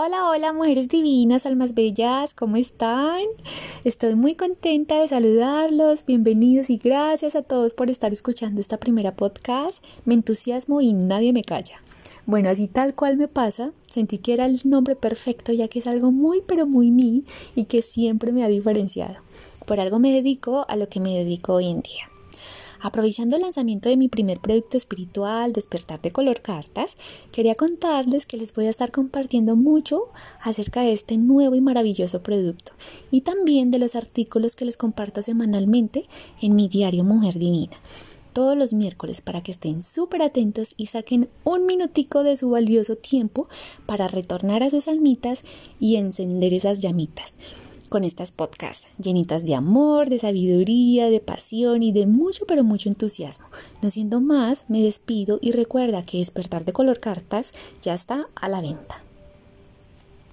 Hola, hola, mujeres divinas, almas bellas, ¿cómo están? Estoy muy contenta de saludarlos, bienvenidos y gracias a todos por estar escuchando esta primera podcast. Me entusiasmo y nadie me calla. Bueno, así tal cual me pasa, sentí que era el nombre perfecto ya que es algo muy pero muy mí y que siempre me ha diferenciado. Por algo me dedico a lo que me dedico hoy en día. Aprovechando el lanzamiento de mi primer producto espiritual, Despertar de Color Cartas, quería contarles que les voy a estar compartiendo mucho acerca de este nuevo y maravilloso producto y también de los artículos que les comparto semanalmente en mi diario Mujer Divina. Todos los miércoles para que estén súper atentos y saquen un minutico de su valioso tiempo para retornar a sus almitas y encender esas llamitas con estas podcasts llenitas de amor, de sabiduría, de pasión y de mucho pero mucho entusiasmo. No siendo más, me despido y recuerda que Despertar de Color Cartas ya está a la venta.